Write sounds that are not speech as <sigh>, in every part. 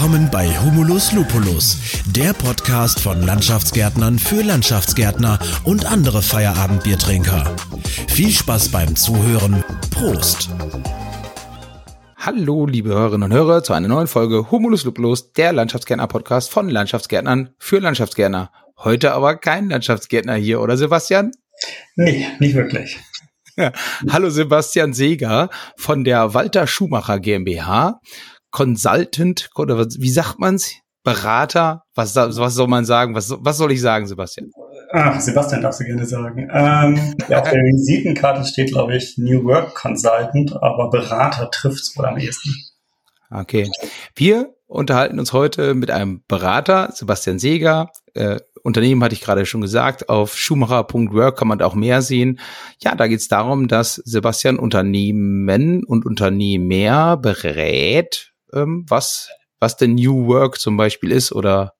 Willkommen bei Humulus Lupulus, der Podcast von Landschaftsgärtnern für Landschaftsgärtner und andere Feierabendbiertrinker. Viel Spaß beim Zuhören. Prost! Hallo, liebe Hörerinnen und Hörer, zu einer neuen Folge Humulus Lupulus, der Landschaftsgärtner-Podcast von Landschaftsgärtnern für Landschaftsgärtner. Heute aber kein Landschaftsgärtner hier, oder Sebastian? Nee, nicht wirklich. Hallo Sebastian Seger von der Walter Schumacher GmbH. Consultant oder wie sagt man's? Berater? Was, was soll man sagen? Was, was soll ich sagen, Sebastian? Ach, Sebastian darfst du gerne sagen. Ähm, ja, auf der Visitenkarte steht, glaube ich, New Work Consultant, aber Berater trifft's wohl am ehesten. Okay. Wir unterhalten uns heute mit einem Berater, Sebastian Seger. Äh, Unternehmen hatte ich gerade schon gesagt. Auf schumacher.work kann man auch mehr sehen. Ja, da geht es darum, dass Sebastian Unternehmen und Unternehmer berät, ähm, was, was denn New Work zum Beispiel ist oder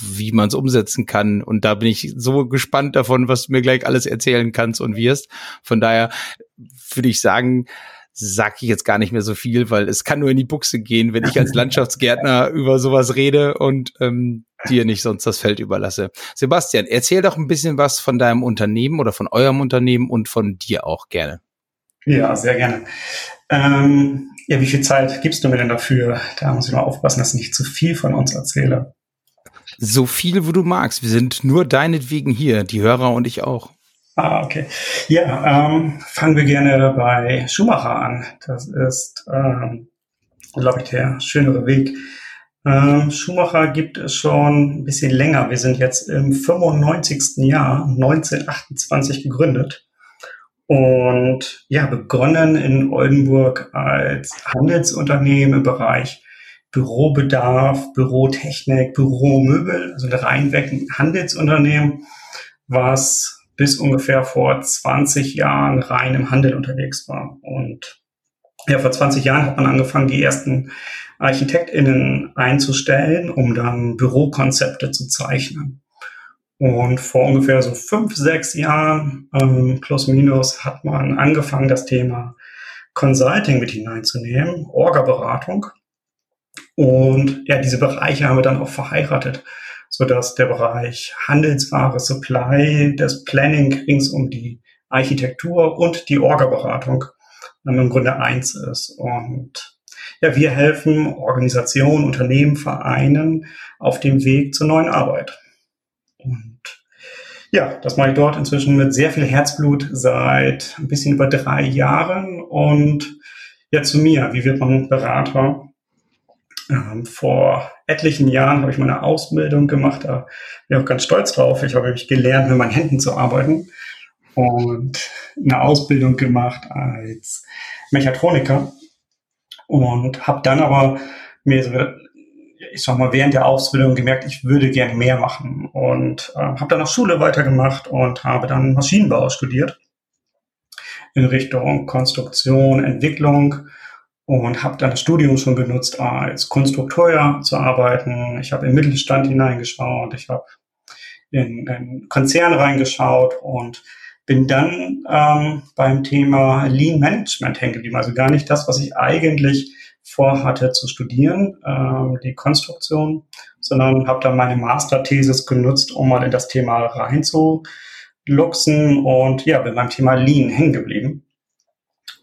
wie man es umsetzen kann. Und da bin ich so gespannt davon, was du mir gleich alles erzählen kannst und wirst. Von daher würde ich sagen, sag ich jetzt gar nicht mehr so viel, weil es kann nur in die Buchse gehen, wenn ich als <laughs> Landschaftsgärtner über sowas rede und ähm, dir nicht sonst das Feld überlasse. Sebastian, erzähl doch ein bisschen was von deinem Unternehmen oder von eurem Unternehmen und von dir auch gerne. Ja, sehr gerne. Ähm, ja, wie viel Zeit gibst du mir denn dafür? Da muss ich mal aufpassen, dass ich nicht zu viel von uns erzähle. So viel, wo du magst. Wir sind nur deinetwegen hier, die Hörer und ich auch. Ah, okay. Ja, ähm, fangen wir gerne bei Schumacher an. Das ist, ähm, glaube ich, der schönere Weg. Ähm, Schumacher gibt es schon ein bisschen länger. Wir sind jetzt im 95. Jahr, 1928 gegründet. Und ja, begonnen in Oldenburg als Handelsunternehmen im Bereich Bürobedarf, Bürotechnik, Büromöbel, also ein reinweg Handelsunternehmen, was bis ungefähr vor 20 Jahren rein im Handel unterwegs war. Und ja, vor 20 Jahren hat man angefangen, die ersten ArchitektInnen einzustellen, um dann Bürokonzepte zu zeichnen. Und vor ungefähr so fünf, sechs Jahren, ähm, plus minus, hat man angefangen, das Thema Consulting mit hineinzunehmen, Orga-Beratung. Und ja, diese Bereiche haben wir dann auch verheiratet, so dass der Bereich Handelsware, Supply, das Planning rings um die Architektur und die Orga-Beratung im Grunde eins ist. Und ja, wir helfen Organisationen, Unternehmen, Vereinen auf dem Weg zur neuen Arbeit. Und ja, das mache ich dort inzwischen mit sehr viel Herzblut seit ein bisschen über drei Jahren. Und ja, zu mir, wie wird man Berater? Ähm, vor etlichen Jahren habe ich meine Ausbildung gemacht, da bin ich auch ganz stolz drauf. Ich habe nämlich gelernt, mit meinen Händen zu arbeiten und eine Ausbildung gemacht als Mechatroniker und habe dann aber mir so ich sag mal, während der Ausbildung gemerkt, ich würde gerne mehr machen und äh, habe dann auf Schule weitergemacht und habe dann Maschinenbau studiert in Richtung Konstruktion, Entwicklung und habe dann das Studium schon genutzt, als Konstrukteur zu arbeiten. Ich habe im Mittelstand hineingeschaut, ich habe in, in Konzern reingeschaut und bin dann ähm, beim Thema Lean Management hängen geblieben. Also gar nicht das, was ich eigentlich vorhatte zu studieren, ähm, die Konstruktion, sondern habe dann meine Masterthesis genutzt, um mal in das Thema reinzuluxen. Und ja, bin beim Thema Lean hängen geblieben.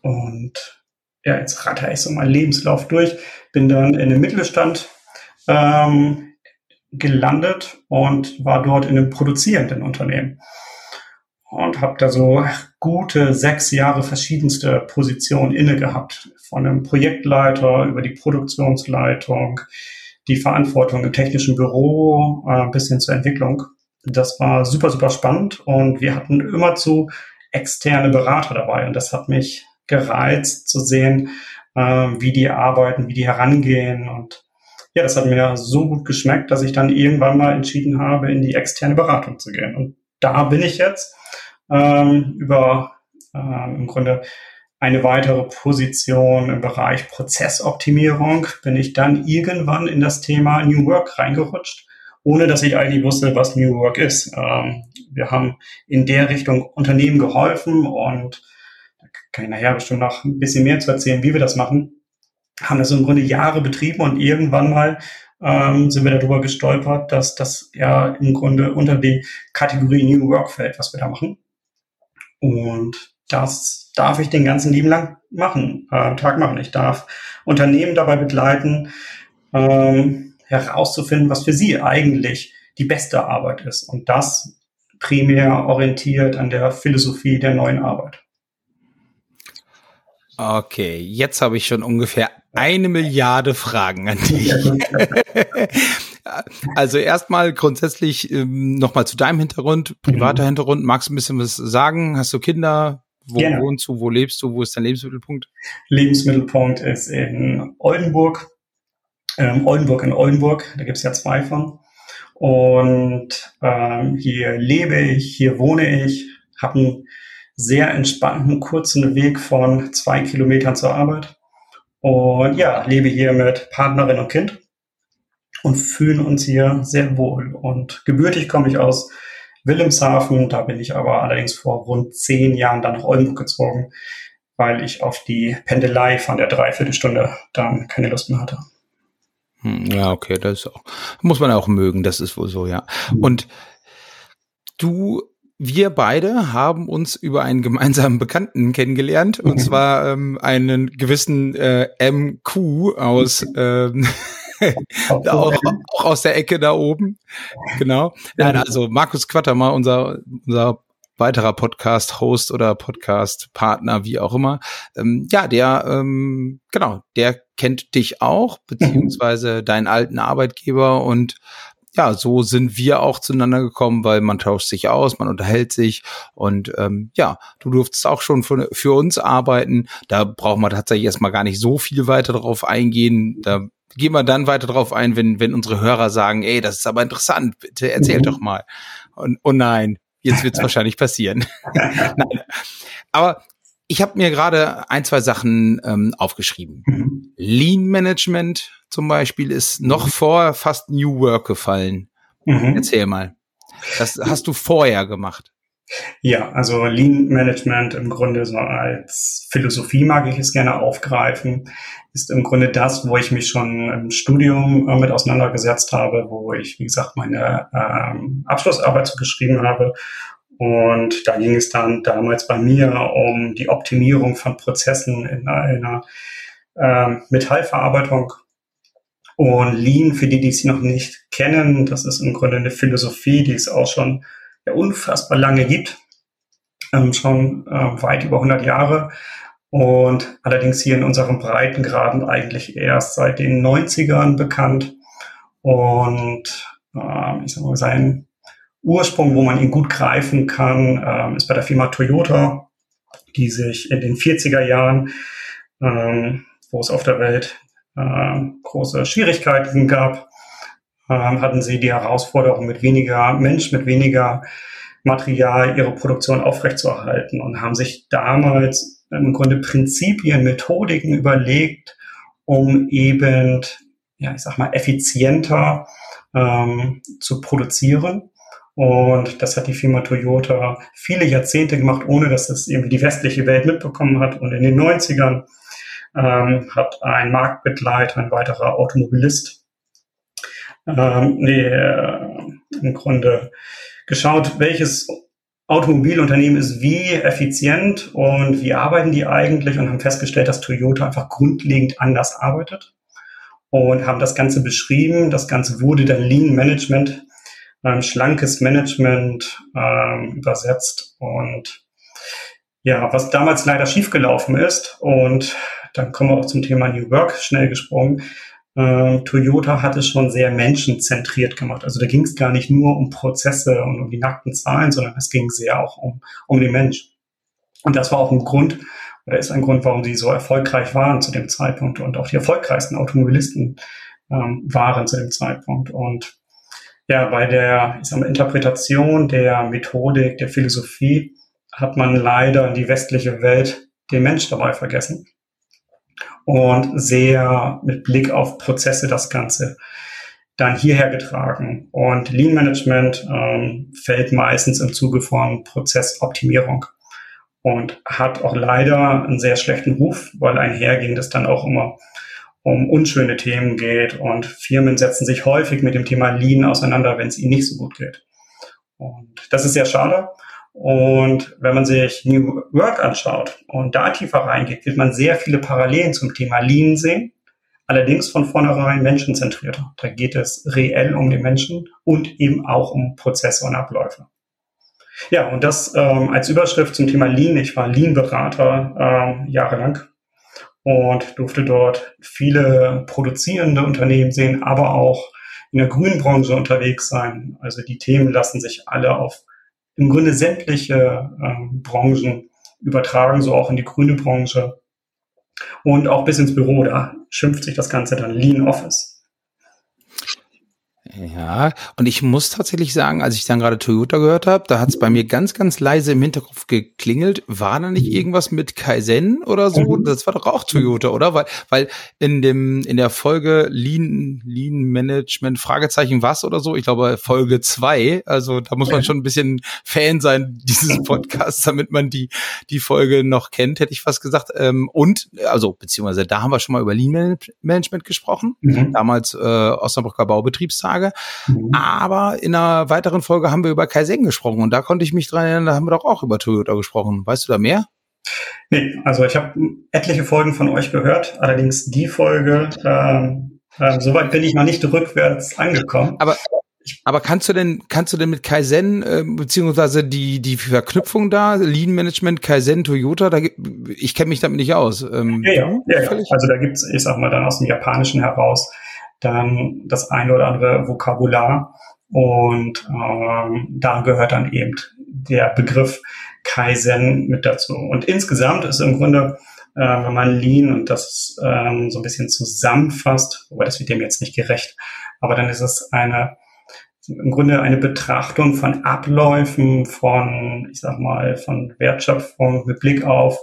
Und ja, jetzt ratter ich so meinen Lebenslauf durch, bin dann in den Mittelstand ähm, gelandet und war dort in einem produzierenden Unternehmen und habe da so gute sechs Jahre verschiedenste Positionen inne gehabt. Von einem Projektleiter über die Produktionsleitung, die Verantwortung im technischen Büro äh, bis hin zur Entwicklung. Das war super, super spannend und wir hatten immer zu externe Berater dabei und das hat mich gereizt zu sehen, äh, wie die arbeiten, wie die herangehen und ja, das hat mir so gut geschmeckt, dass ich dann irgendwann mal entschieden habe, in die externe Beratung zu gehen. Und da bin ich jetzt ähm, über ähm, im Grunde eine weitere Position im Bereich Prozessoptimierung bin ich dann irgendwann in das Thema New Work reingerutscht, ohne dass ich eigentlich wusste, was New Work ist. Ähm, wir haben in der Richtung Unternehmen geholfen und da kann ich nachher bestimmt noch ein bisschen mehr zu erzählen, wie wir das machen. haben das im Grunde Jahre betrieben und irgendwann mal ähm, sind wir darüber gestolpert, dass das ja im Grunde unter die Kategorie New Work fällt, was wir da machen. Und das darf ich den ganzen lieben lang machen, äh, Tag machen. Ich darf Unternehmen dabei begleiten, ähm, herauszufinden, was für sie eigentlich die beste Arbeit ist. Und das primär orientiert an der Philosophie der neuen Arbeit. Okay, jetzt habe ich schon ungefähr eine Milliarde Fragen an dich. <laughs> also erstmal grundsätzlich ähm, nochmal zu deinem Hintergrund, privater mhm. Hintergrund. Magst du ein bisschen was sagen? Hast du Kinder? Wo Gerne. wohnst du? Wo lebst du? Wo ist dein Lebensmittelpunkt? Lebensmittelpunkt ist in Oldenburg. Ähm, Oldenburg in Oldenburg, da gibt es ja zwei von. Und ähm, hier lebe ich, hier wohne ich, habe einen sehr entspannten, kurzen Weg von zwei Kilometern zur Arbeit. Und ja, lebe hier mit Partnerin und Kind und fühlen uns hier sehr wohl. Und gebürtig komme ich aus Wilhelmshaven, da bin ich aber allerdings vor rund zehn Jahren dann nach Oldenburg gezogen, weil ich auf die Pendelei von der Dreiviertelstunde dann keine Lust mehr hatte. Hm, ja, okay, das ist auch, muss man auch mögen, das ist wohl so, ja. Mhm. Und du, wir beide haben uns über einen gemeinsamen Bekannten kennengelernt, mhm. und zwar ähm, einen gewissen äh, MQ aus ähm, <laughs> auch, auch, aus der Ecke da oben. Genau. Nein, also Markus Quattermer, unser, unser weiterer Podcast-Host oder Podcast-Partner, wie auch immer. Ähm, ja, der, ähm, genau, der kennt dich auch, beziehungsweise mhm. deinen alten Arbeitgeber und ja, so sind wir auch zueinander gekommen, weil man tauscht sich aus, man unterhält sich und ähm, ja, du durftest auch schon für, für uns arbeiten. Da braucht man tatsächlich erstmal gar nicht so viel weiter drauf eingehen. Da gehen wir dann weiter drauf ein, wenn, wenn unsere Hörer sagen, ey, das ist aber interessant, bitte erzähl mhm. doch mal. Und oh nein, Jetzt wird es <laughs> wahrscheinlich passieren. <laughs> Aber ich habe mir gerade ein, zwei Sachen ähm, aufgeschrieben. Mhm. Lean Management zum Beispiel ist noch vor fast New Work gefallen. Mhm. Erzähl mal. Das hast du vorher gemacht. Ja, also Lean Management im Grunde so als Philosophie mag ich es gerne aufgreifen, ist im Grunde das, wo ich mich schon im Studium äh, mit auseinandergesetzt habe, wo ich, wie gesagt, meine ähm, Abschlussarbeit zu geschrieben habe. Und da ging es dann damals bei mir um die Optimierung von Prozessen in einer äh, Metallverarbeitung. Und Lean, für die, die es noch nicht kennen, das ist im Grunde eine Philosophie, die es auch schon ja, unfassbar lange gibt, ähm, schon äh, weit über 100 Jahre und allerdings hier in unserem Breitengraden eigentlich erst seit den 90ern bekannt und äh, ich sag mal, sein Ursprung, wo man ihn gut greifen kann, äh, ist bei der Firma Toyota, die sich in den 40er Jahren, ähm, wo es auf der Welt äh, große Schwierigkeiten gab, ähm, hatten sie die Herausforderung, mit weniger Mensch, mit weniger Material ihre Produktion aufrechtzuerhalten und haben sich damals im Grunde Prinzipien, Methodiken überlegt, um eben, ja, ich sag mal, effizienter ähm, zu produzieren. Und das hat die Firma Toyota viele Jahrzehnte gemacht, ohne dass das irgendwie die westliche Welt mitbekommen hat. Und in den 90ern ähm, hat ein Marktbegleiter, ein weiterer Automobilist, ähm, nee, äh, im Grunde geschaut, welches Automobilunternehmen ist wie effizient und wie arbeiten die eigentlich und haben festgestellt, dass Toyota einfach grundlegend anders arbeitet und haben das Ganze beschrieben. Das Ganze wurde dann Lean Management, ähm, schlankes Management ähm, übersetzt und ja, was damals leider schiefgelaufen ist und dann kommen wir auch zum Thema New Work schnell gesprungen, äh, Toyota hat es schon sehr menschenzentriert gemacht. Also da ging es gar nicht nur um Prozesse und um die nackten Zahlen, sondern es ging sehr auch um, um den Mensch. Und das war auch ein Grund, oder ist ein Grund, warum sie so erfolgreich waren zu dem Zeitpunkt und auch die erfolgreichsten Automobilisten ähm, waren zu dem Zeitpunkt. Und ja, bei der ich sag mal, Interpretation der Methodik, der Philosophie hat man leider in die westliche Welt den Mensch dabei vergessen und sehr mit Blick auf Prozesse das Ganze dann hierher getragen. Und Lean Management ähm, fällt meistens im Zuge von Prozessoptimierung und hat auch leider einen sehr schlechten Ruf, weil einher ging das dann auch immer um unschöne Themen geht und Firmen setzen sich häufig mit dem Thema Lean auseinander, wenn es ihnen nicht so gut geht. Und das ist sehr schade. Und wenn man sich New Work anschaut und da tiefer reingeht, wird man sehr viele Parallelen zum Thema Lean sehen. Allerdings von vornherein menschenzentrierter. Da geht es reell um den Menschen und eben auch um Prozesse und Abläufe. Ja, und das ähm, als Überschrift zum Thema Lean. Ich war Lean-Berater ähm, jahrelang und durfte dort viele produzierende Unternehmen sehen, aber auch in der grünen Branche unterwegs sein. Also die Themen lassen sich alle auf im Grunde sämtliche ähm, Branchen übertragen, so auch in die grüne Branche und auch bis ins Büro. Da schimpft sich das Ganze dann Lean Office. Ja, und ich muss tatsächlich sagen, als ich dann gerade Toyota gehört habe, da hat es bei mir ganz, ganz leise im Hinterkopf geklingelt. War da nicht irgendwas mit Kaizen oder so? Mhm. Das war doch auch Toyota, oder? Weil, weil in dem in der Folge Lean Lean Management Fragezeichen was oder so, ich glaube Folge zwei. Also da muss man schon ein bisschen Fan sein dieses Podcasts, damit man die die Folge noch kennt, hätte ich fast gesagt. Ähm, und also beziehungsweise da haben wir schon mal über Lean Management gesprochen, mhm. damals äh, Osnabrücker Baubetriebstage. Frage. Mhm. Aber in einer weiteren Folge haben wir über Kaizen gesprochen und da konnte ich mich dran erinnern, da haben wir doch auch über Toyota gesprochen. Weißt du da mehr? Nee, also ich habe etliche Folgen von euch gehört, allerdings die Folge, ähm, äh, soweit bin ich noch nicht rückwärts angekommen. Aber aber kannst du denn, kannst du denn mit Kaizen, äh, beziehungsweise die, die Verknüpfung da, Lean Management, Kaizen, Toyota, da, ich kenne mich damit nicht aus. Ähm, ja, ja, ja, ja. Also da gibt's, ich sag mal, dann aus dem Japanischen heraus dann das eine oder andere Vokabular. Und ähm, da gehört dann eben der Begriff Kaizen mit dazu. Und insgesamt ist im Grunde, äh, wenn man Lean und das ähm, so ein bisschen zusammenfasst, wobei das wird dem jetzt nicht gerecht, aber dann ist es eine im Grunde eine Betrachtung von Abläufen, von, ich sag mal, von Wertschöpfung mit Blick auf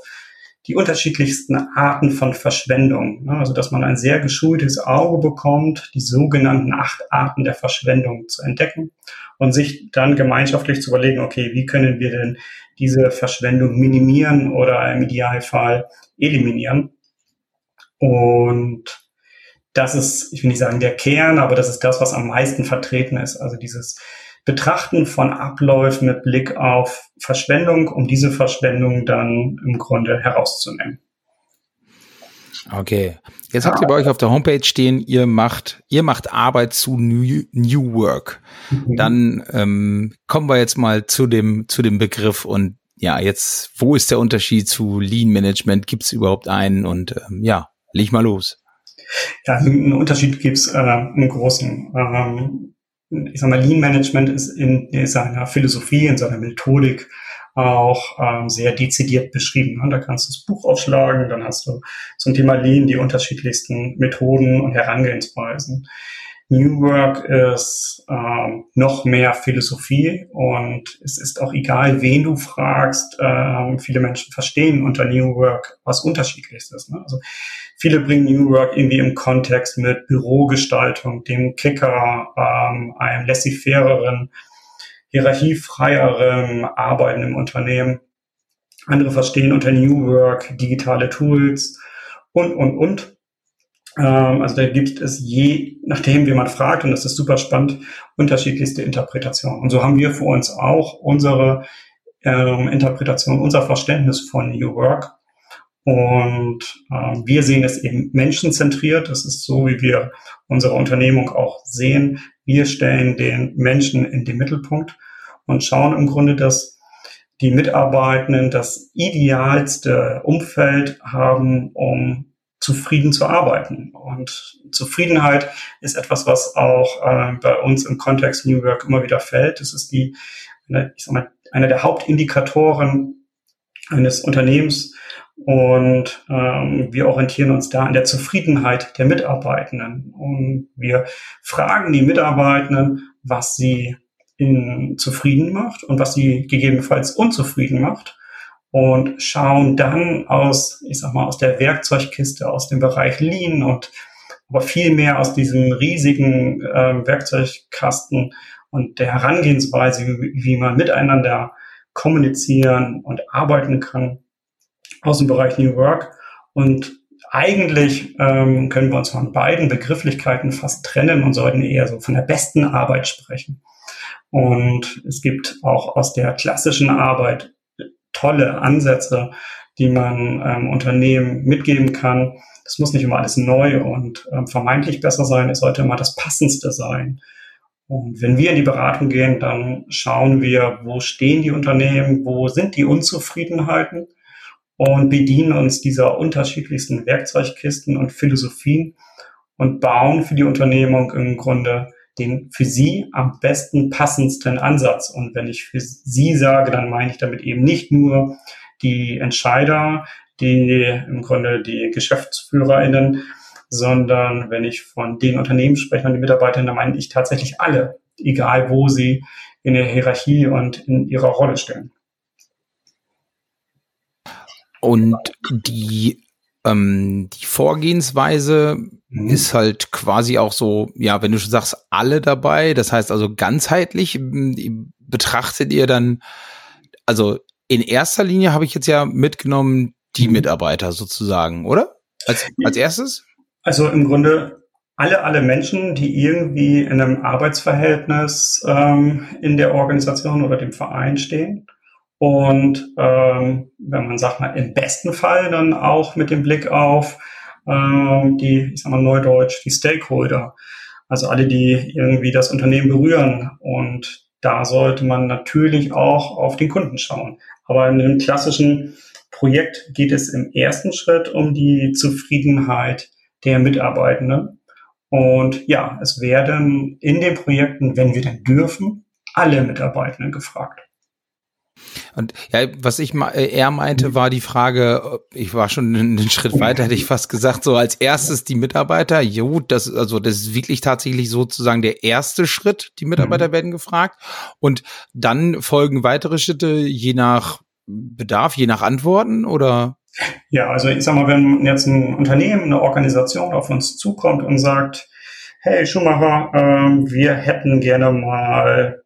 die unterschiedlichsten Arten von Verschwendung. Ne? Also dass man ein sehr geschultes Auge bekommt, die sogenannten acht Arten der Verschwendung zu entdecken und sich dann gemeinschaftlich zu überlegen, okay, wie können wir denn diese Verschwendung minimieren oder im Idealfall eliminieren. Und das ist, ich will nicht sagen der Kern, aber das ist das, was am meisten vertreten ist. Also dieses Betrachten von Abläufen mit Blick auf Verschwendung, um diese Verschwendung dann im Grunde herauszunehmen. Okay. Jetzt habt ihr bei euch auf der Homepage stehen, ihr macht, ihr macht Arbeit zu New, New Work. Mhm. Dann ähm, kommen wir jetzt mal zu dem, zu dem Begriff und ja, jetzt, wo ist der Unterschied zu Lean Management? Gibt es überhaupt einen? Und ähm, ja, leg mal los. Ja, einen Unterschied gibt es äh, einen großen. Ähm, ich sag mal, Lean Management ist in seiner Philosophie, in seiner Methodik auch ähm, sehr dezidiert beschrieben. Und da kannst du das Buch aufschlagen, dann hast du zum Thema Lean die unterschiedlichsten Methoden und Herangehensweisen. New Work ist ähm, noch mehr Philosophie und es ist auch egal, wen du fragst. Ähm, viele Menschen verstehen unter New Work was Unterschiedliches. Ne? Also viele bringen New Work irgendwie im Kontext mit Bürogestaltung, dem Kicker, ähm, einem laissez-faireren, hierarchiefreieren Arbeiten im Unternehmen. Andere verstehen unter New Work digitale Tools und, und, und. Ähm, also da gibt es je, nachdem wie man fragt, und das ist super spannend, unterschiedlichste Interpretationen. Und so haben wir für uns auch unsere ähm, Interpretation, unser Verständnis von New Work. Und ähm, wir sehen es eben menschenzentriert. Das ist so, wie wir unsere Unternehmung auch sehen. Wir stellen den Menschen in den Mittelpunkt und schauen im Grunde, dass die Mitarbeitenden das idealste Umfeld haben, um zufrieden zu arbeiten. Und Zufriedenheit ist etwas, was auch äh, bei uns im Kontext New Work immer wieder fällt. Das ist die, ich sag mal, einer der Hauptindikatoren eines Unternehmens. Und ähm, wir orientieren uns da an der Zufriedenheit der Mitarbeitenden. Und wir fragen die Mitarbeitenden, was sie in zufrieden macht und was sie gegebenenfalls unzufrieden macht und schauen dann aus, ich sag mal, aus der Werkzeugkiste, aus dem Bereich Lean und aber viel mehr aus diesem riesigen äh, Werkzeugkasten und der Herangehensweise, wie, wie man miteinander kommunizieren und arbeiten kann aus dem Bereich New Work und eigentlich ähm, können wir uns von beiden Begrifflichkeiten fast trennen und sollten eher so von der besten Arbeit sprechen. Und es gibt auch aus der klassischen Arbeit tolle Ansätze, die man ähm, Unternehmen mitgeben kann. Es muss nicht immer alles neu und ähm, vermeintlich besser sein, es sollte immer das Passendste sein. Und wenn wir in die Beratung gehen, dann schauen wir, wo stehen die Unternehmen, wo sind die Unzufriedenheiten und bedienen uns dieser unterschiedlichsten Werkzeugkisten und Philosophien und bauen für die Unternehmung im Grunde den für sie am besten passendsten Ansatz. Und wenn ich für sie sage, dann meine ich damit eben nicht nur die Entscheider, die im Grunde die GeschäftsführerInnen, sondern wenn ich von den Unternehmen spreche und den Mitarbeitern, dann meine ich tatsächlich alle, egal wo sie in der Hierarchie und in ihrer Rolle stehen. Und die ähm, die Vorgehensweise mhm. ist halt quasi auch so, ja, wenn du schon sagst, alle dabei, das heißt also ganzheitlich betrachtet ihr dann, also in erster Linie habe ich jetzt ja mitgenommen, die mhm. Mitarbeiter sozusagen, oder? Als, als erstes? Also im Grunde alle, alle Menschen, die irgendwie in einem Arbeitsverhältnis ähm, in der Organisation oder dem Verein stehen. Und ähm, wenn man sagt mal im besten Fall dann auch mit dem Blick auf ähm, die, ich sag mal neudeutsch, die Stakeholder, also alle, die irgendwie das Unternehmen berühren. Und da sollte man natürlich auch auf den Kunden schauen. Aber in einem klassischen Projekt geht es im ersten Schritt um die Zufriedenheit der Mitarbeitenden. Und ja, es werden in den Projekten, wenn wir denn dürfen, alle Mitarbeitenden gefragt. Und ja, was ich äh, eher meinte, war die Frage, ich war schon einen Schritt weiter, hätte ich fast gesagt, so als erstes die Mitarbeiter. Jo, das, also das ist wirklich tatsächlich sozusagen der erste Schritt. Die Mitarbeiter mhm. werden gefragt. Und dann folgen weitere Schritte je nach Bedarf, je nach Antworten oder? Ja, also ich sag mal, wenn jetzt ein Unternehmen, eine Organisation auf uns zukommt und sagt, hey Schumacher, äh, wir hätten gerne mal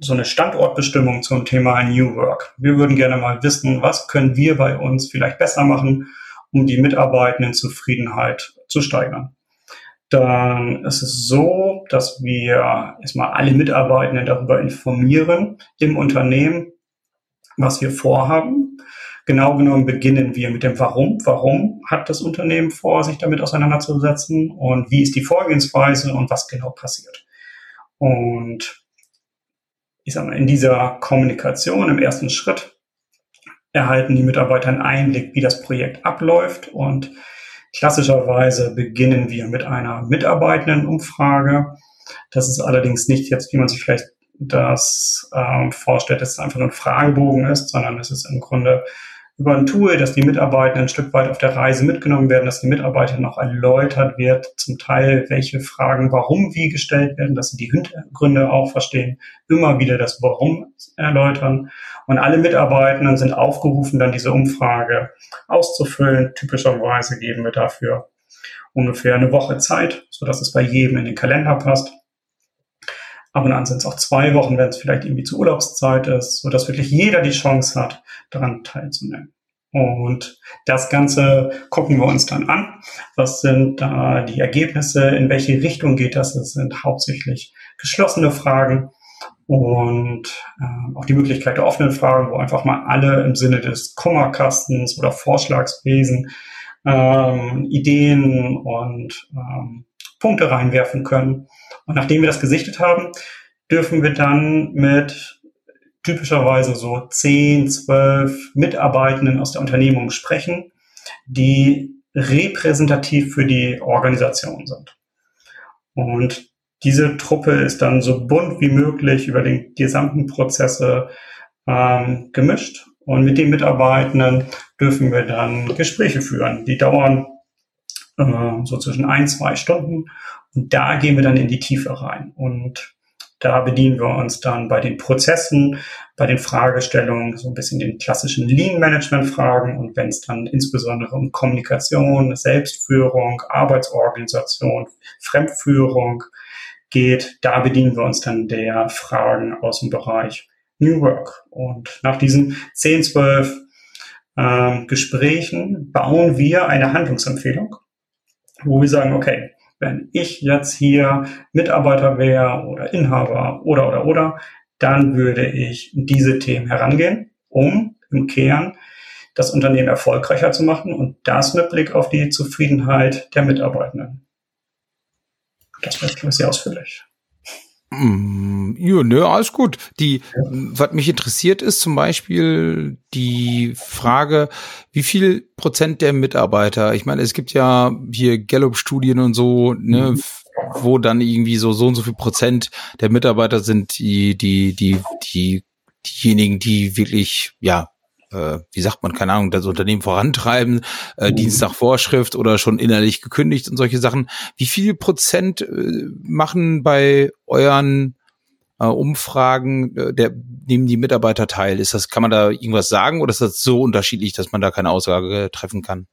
so eine Standortbestimmung zum Thema New Work. Wir würden gerne mal wissen, was können wir bei uns vielleicht besser machen, um die Mitarbeitenden Zufriedenheit zu steigern. Dann ist es so, dass wir erstmal alle Mitarbeitenden darüber informieren im Unternehmen, was wir vorhaben. Genau genommen beginnen wir mit dem Warum. Warum hat das Unternehmen vor, sich damit auseinanderzusetzen und wie ist die Vorgehensweise und was genau passiert. Und ich sag mal, in dieser Kommunikation im ersten Schritt erhalten die Mitarbeiter einen Einblick, wie das Projekt abläuft und klassischerweise beginnen wir mit einer Mitarbeitendenumfrage. Das ist allerdings nicht jetzt, wie man sich vielleicht das ähm, vorstellt, dass es einfach nur ein Fragebogen ist, sondern es ist im Grunde über ein Tool, dass die Mitarbeiter ein Stück weit auf der Reise mitgenommen werden, dass die Mitarbeiter noch erläutert wird, zum Teil welche Fragen warum wie gestellt werden, dass sie die Hintergründe auch verstehen, immer wieder das Warum erläutern. Und alle Mitarbeitenden sind aufgerufen, dann diese Umfrage auszufüllen. Typischerweise geben wir dafür ungefähr eine Woche Zeit, so dass es bei jedem in den Kalender passt. Ab und an sind es auch zwei Wochen, wenn es vielleicht irgendwie zur Urlaubszeit ist, so dass wirklich jeder die Chance hat, daran teilzunehmen. Und das Ganze gucken wir uns dann an. Was sind da die Ergebnisse? In welche Richtung geht das? Es sind hauptsächlich geschlossene Fragen und äh, auch die Möglichkeit der offenen Fragen, wo einfach mal alle im Sinne des Kummerkastens oder Vorschlagswesen ähm, Ideen und ähm, Punkte reinwerfen können. Und nachdem wir das gesichtet haben, dürfen wir dann mit typischerweise so 10, 12 Mitarbeitenden aus der Unternehmung sprechen, die repräsentativ für die Organisation sind. Und diese Truppe ist dann so bunt wie möglich über den gesamten Prozesse ähm, gemischt. Und mit den Mitarbeitenden dürfen wir dann Gespräche führen. Die dauern äh, so zwischen ein, zwei Stunden. Und da gehen wir dann in die Tiefe rein. Und da bedienen wir uns dann bei den Prozessen, bei den Fragestellungen, so ein bisschen den klassischen Lean-Management-Fragen. Und wenn es dann insbesondere um Kommunikation, Selbstführung, Arbeitsorganisation, Fremdführung geht, da bedienen wir uns dann der Fragen aus dem Bereich New Work. Und nach diesen 10, 12 ähm, Gesprächen bauen wir eine Handlungsempfehlung, wo wir sagen, okay, wenn ich jetzt hier Mitarbeiter wäre oder Inhaber oder oder oder, dann würde ich diese Themen herangehen, um im Kern das Unternehmen erfolgreicher zu machen und das mit Blick auf die Zufriedenheit der Mitarbeitenden. Das wäre sehr ausführlich. Mm, ja, ne, alles gut. Die, ja. was mich interessiert ist zum Beispiel die Frage, wie viel Prozent der Mitarbeiter, ich meine, es gibt ja hier Gallup-Studien und so, ne, mhm. wo dann irgendwie so, so und so viel Prozent der Mitarbeiter sind, die, die, die, die, diejenigen, die wirklich, ja, äh, wie sagt man, keine Ahnung, das Unternehmen vorantreiben, äh, mhm. Dienst nach Vorschrift oder schon innerlich gekündigt und solche Sachen. Wie viel Prozent äh, machen bei euren äh, Umfragen, äh, der, nehmen die Mitarbeiter teil? Ist das, kann man da irgendwas sagen oder ist das so unterschiedlich, dass man da keine Aussage treffen kann?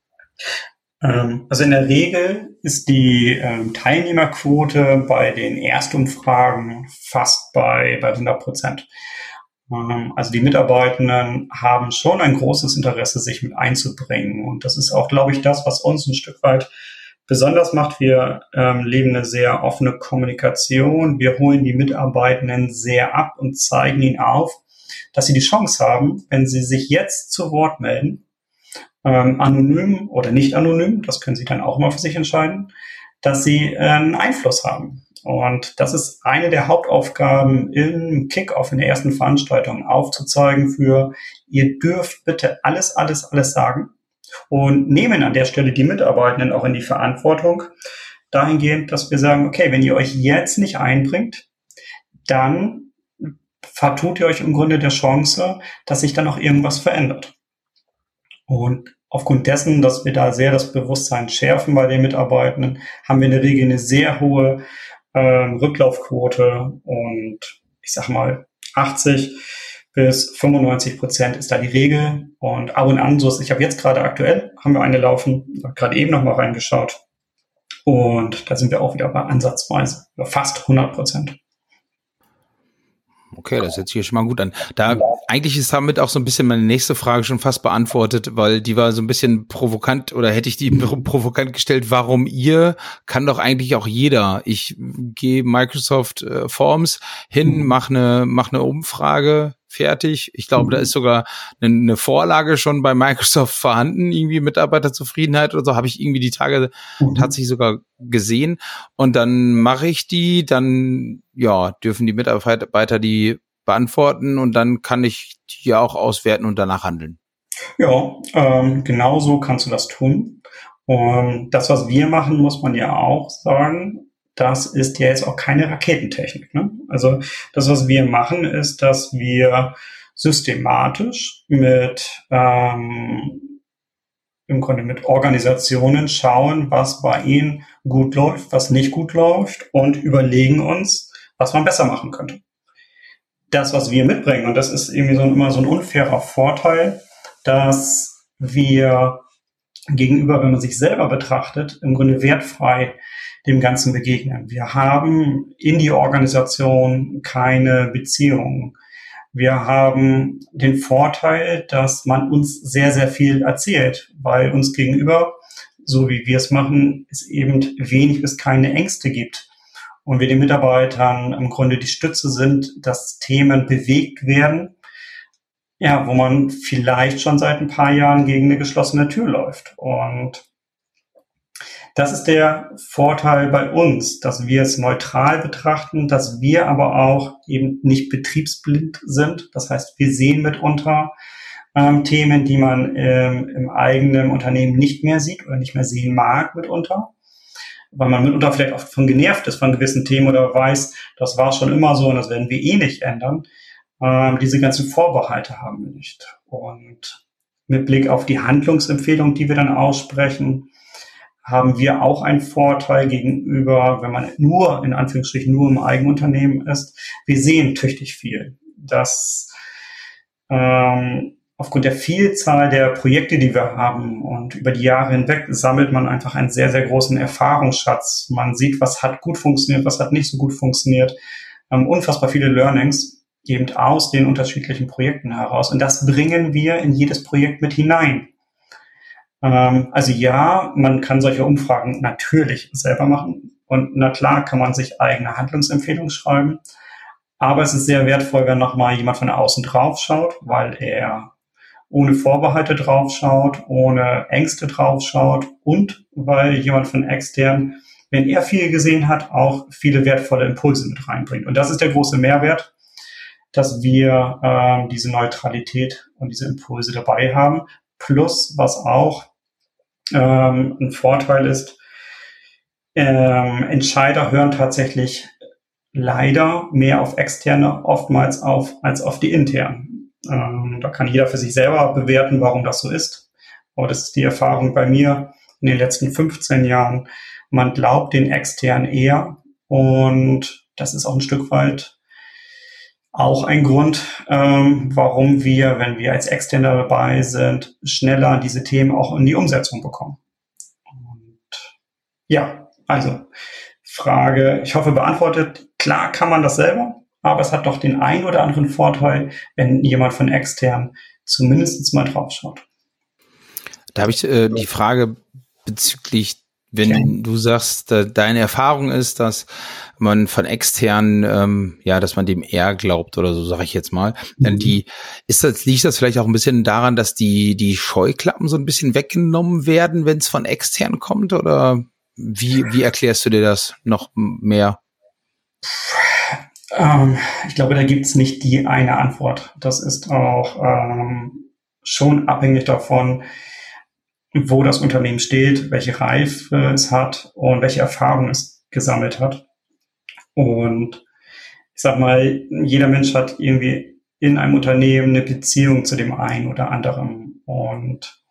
Ähm, also in der Regel ist die ähm, Teilnehmerquote bei den Erstumfragen fast bei, bei 100 Prozent. Ähm, also die Mitarbeitenden haben schon ein großes Interesse, sich mit einzubringen. Und das ist auch, glaube ich, das, was uns ein Stück weit besonders macht. Wir ähm, leben eine sehr offene Kommunikation. Wir holen die Mitarbeitenden sehr ab und zeigen ihnen auf, dass sie die Chance haben, wenn sie sich jetzt zu Wort melden, ähm, anonym oder nicht anonym, das können sie dann auch mal für sich entscheiden, dass sie äh, einen Einfluss haben. Und das ist eine der Hauptaufgaben im Kickoff in der ersten Veranstaltung aufzuzeigen für, ihr dürft bitte alles, alles, alles sagen und nehmen an der Stelle die Mitarbeitenden auch in die Verantwortung dahingehend, dass wir sagen, okay, wenn ihr euch jetzt nicht einbringt, dann vertut ihr euch im Grunde der Chance, dass sich dann noch irgendwas verändert. Und aufgrund dessen, dass wir da sehr das Bewusstsein schärfen bei den Mitarbeitenden, haben wir in der Regel eine sehr hohe ähm, Rücklaufquote und ich sag mal 80 bis 95 Prozent ist da die Regel und ab und an so ist, ich habe jetzt gerade aktuell, haben wir eine laufen, gerade eben noch mal reingeschaut und da sind wir auch wieder bei ansatzweise fast 100 Prozent. Okay, das hört sich hier schon mal gut an. Da eigentlich ist damit auch so ein bisschen meine nächste Frage schon fast beantwortet, weil die war so ein bisschen provokant oder hätte ich die <laughs> provokant gestellt, warum ihr kann doch eigentlich auch jeder. Ich gehe Microsoft äh, Forms hin, mhm. mache eine mach eine Umfrage, fertig. Ich glaube, da mhm. ist sogar eine, eine, Vorlage schon bei Microsoft <laughs> vorhanden, irgendwie Mitarbeiterzufriedenheit oder so, habe ich irgendwie die Tage mhm. tatsächlich sogar gesehen. Und dann mache ich die, dann ja, dürfen die Mitarbeiter die beantworten und dann kann ich die auch auswerten und danach handeln. Ja, ähm, genau so kannst du das tun. Und das, was wir machen, muss man ja auch sagen, das ist ja jetzt auch keine Raketentechnik. Ne? Also das, was wir machen, ist, dass wir systematisch mit ähm, im Grunde mit Organisationen schauen, was bei ihnen gut läuft, was nicht gut läuft und überlegen uns, was man besser machen könnte. Das, was wir mitbringen, und das ist irgendwie so immer so ein unfairer Vorteil, dass wir gegenüber, wenn man sich selber betrachtet, im Grunde wertfrei dem Ganzen begegnen. Wir haben in die Organisation keine Beziehung. Wir haben den Vorteil, dass man uns sehr, sehr viel erzählt, weil uns gegenüber, so wie wir es machen, es eben wenig bis keine Ängste gibt. Und wir den Mitarbeitern im Grunde die Stütze sind, dass Themen bewegt werden, ja, wo man vielleicht schon seit ein paar Jahren gegen eine geschlossene Tür läuft. Und das ist der Vorteil bei uns, dass wir es neutral betrachten, dass wir aber auch eben nicht betriebsblind sind. Das heißt, wir sehen mitunter ähm, Themen, die man ähm, im eigenen Unternehmen nicht mehr sieht oder nicht mehr sehen mag mitunter. Weil man mitunter vielleicht oft von genervt ist von gewissen Themen oder weiß, das war schon immer so und das werden wir eh nicht ändern. Ähm, diese ganzen Vorbehalte haben wir nicht. Und mit Blick auf die Handlungsempfehlung, die wir dann aussprechen, haben wir auch einen Vorteil gegenüber, wenn man nur, in Anführungsstrichen, nur im Eigenunternehmen ist. Wir sehen tüchtig viel. dass ähm, aufgrund der Vielzahl der Projekte, die wir haben und über die Jahre hinweg sammelt man einfach einen sehr, sehr großen Erfahrungsschatz. Man sieht, was hat gut funktioniert, was hat nicht so gut funktioniert. Ähm, unfassbar viele Learnings. eben aus den unterschiedlichen Projekten heraus. Und das bringen wir in jedes Projekt mit hinein. Ähm, also ja, man kann solche Umfragen natürlich selber machen. Und na klar kann man sich eigene Handlungsempfehlungen schreiben. Aber es ist sehr wertvoll, wenn nochmal jemand von außen drauf schaut, weil er ohne Vorbehalte draufschaut, ohne Ängste draufschaut und weil jemand von extern, wenn er viel gesehen hat, auch viele wertvolle Impulse mit reinbringt. Und das ist der große Mehrwert, dass wir äh, diese Neutralität und diese Impulse dabei haben. Plus, was auch ähm, ein Vorteil ist, ähm, Entscheider hören tatsächlich leider mehr auf externe oftmals auf als auf die internen. Ähm, da kann jeder für sich selber bewerten, warum das so ist. Aber das ist die Erfahrung bei mir in den letzten 15 Jahren. Man glaubt den externen eher und das ist auch ein Stück weit auch ein Grund, ähm, warum wir, wenn wir als Externe dabei sind, schneller diese Themen auch in die Umsetzung bekommen. Und ja, also Frage, ich hoffe beantwortet. Klar kann man das selber, aber es hat doch den ein oder anderen Vorteil, wenn jemand von extern zumindest mal drauf schaut. Da habe ich äh, die Frage bezüglich wenn okay. du sagst, deine Erfahrung ist, dass man von externen, ähm, ja, dass man dem eher glaubt oder so, sage ich jetzt mal. Mhm. Die ist das liegt das vielleicht auch ein bisschen daran, dass die die Scheuklappen so ein bisschen weggenommen werden, wenn es von extern kommt oder wie wie erklärst du dir das noch mehr? Ähm, ich glaube, da gibt's nicht die eine Antwort. Das ist auch ähm, schon abhängig davon, wo das Unternehmen steht, welche Reife es hat und welche Erfahrung es gesammelt hat. Und ich sag mal, jeder Mensch hat irgendwie in einem Unternehmen eine Beziehung zu dem einen oder anderen. Und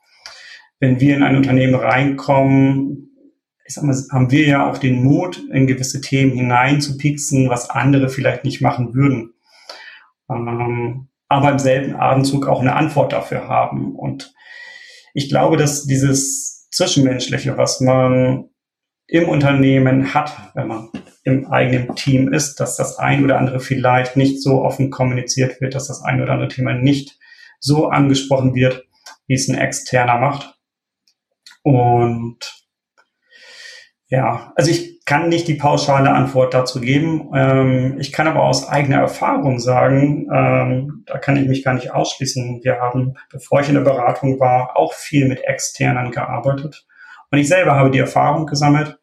wenn wir in ein Unternehmen reinkommen, ich sag mal, haben wir ja auch den Mut, in gewisse Themen hineinzupixen, was andere vielleicht nicht machen würden. Ähm, aber im selben Atemzug auch eine Antwort dafür haben. Und ich glaube, dass dieses Zwischenmenschliche, was man im Unternehmen hat, wenn man im eigenen Team ist, dass das ein oder andere vielleicht nicht so offen kommuniziert wird, dass das ein oder andere Thema nicht so angesprochen wird, wie es ein externer macht. Und ja, also ich kann nicht die pauschale Antwort dazu geben. Ähm, ich kann aber aus eigener Erfahrung sagen, ähm, da kann ich mich gar nicht ausschließen. Wir haben, bevor ich in der Beratung war, auch viel mit Externen gearbeitet. Und ich selber habe die Erfahrung gesammelt,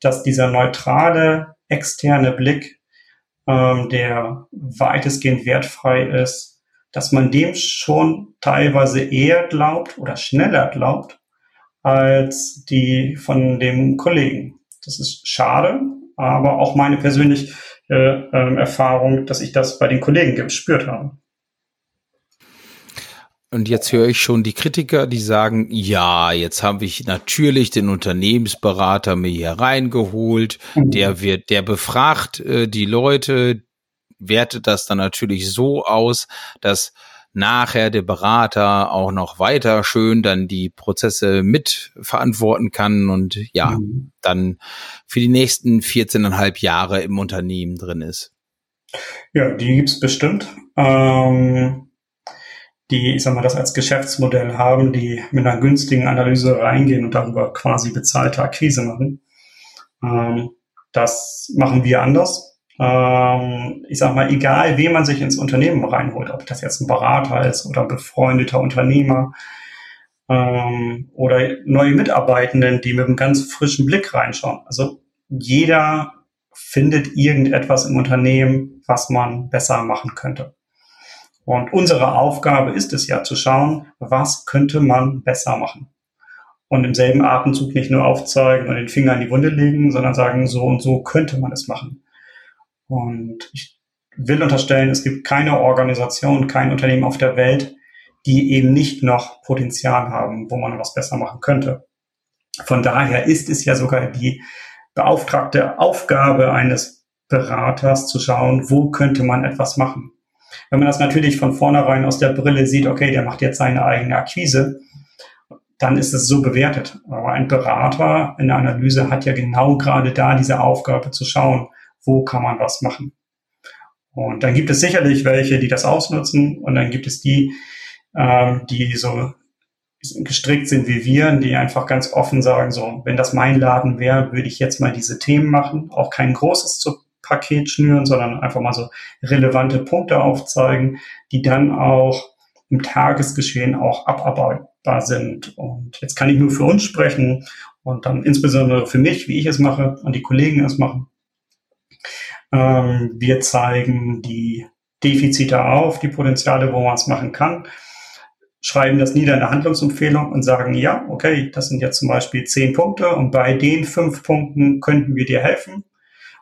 dass dieser neutrale, externe Blick, ähm, der weitestgehend wertfrei ist, dass man dem schon teilweise eher glaubt oder schneller glaubt, als die von dem Kollegen. Das ist schade, aber auch meine persönliche äh, Erfahrung, dass ich das bei den Kollegen gespürt habe. Und jetzt höre ich schon die Kritiker, die sagen, ja, jetzt habe ich natürlich den Unternehmensberater mir hier reingeholt, mhm. der wird, der befragt äh, die Leute, wertet das dann natürlich so aus, dass nachher der Berater auch noch weiter schön dann die Prozesse mitverantworten kann und ja, mhm. dann für die nächsten 14,5 Jahre im Unternehmen drin ist. Ja, die gibt's bestimmt. Ähm, die, ich sag mal, das als Geschäftsmodell haben, die mit einer günstigen Analyse reingehen und darüber quasi bezahlte Akquise machen. Ähm, das machen wir anders ähm, ich sag mal, egal, wen man sich ins Unternehmen reinholt, ob das jetzt ein Berater ist oder ein befreundeter Unternehmer ähm, oder neue Mitarbeitenden, die mit einem ganz frischen Blick reinschauen. Also jeder findet irgendetwas im Unternehmen, was man besser machen könnte. Und unsere Aufgabe ist es ja zu schauen, was könnte man besser machen. Und im selben Atemzug nicht nur aufzeigen und den Finger in die Wunde legen, sondern sagen, so und so könnte man es machen. Und ich will unterstellen, es gibt keine Organisation, kein Unternehmen auf der Welt, die eben nicht noch Potenzial haben, wo man was besser machen könnte. Von daher ist es ja sogar die beauftragte Aufgabe eines Beraters zu schauen, wo könnte man etwas machen. Wenn man das natürlich von vornherein aus der Brille sieht, okay, der macht jetzt seine eigene Akquise, dann ist es so bewertet. Aber ein Berater in der Analyse hat ja genau gerade da diese Aufgabe zu schauen, wo kann man was machen. Und dann gibt es sicherlich welche, die das ausnutzen und dann gibt es die, ähm, die so gestrickt sind wie wir, die einfach ganz offen sagen, so, wenn das mein Laden wäre, würde ich jetzt mal diese Themen machen, auch kein großes Paket schnüren, sondern einfach mal so relevante Punkte aufzeigen, die dann auch im Tagesgeschehen auch abarbeitbar sind. Und jetzt kann ich nur für uns sprechen und dann insbesondere für mich, wie ich es mache und die Kollegen es machen. Ähm, wir zeigen die Defizite auf, die Potenziale, wo man es machen kann, schreiben das nieder in der Handlungsempfehlung und sagen, ja, okay, das sind jetzt zum Beispiel zehn Punkte und bei den fünf Punkten könnten wir dir helfen.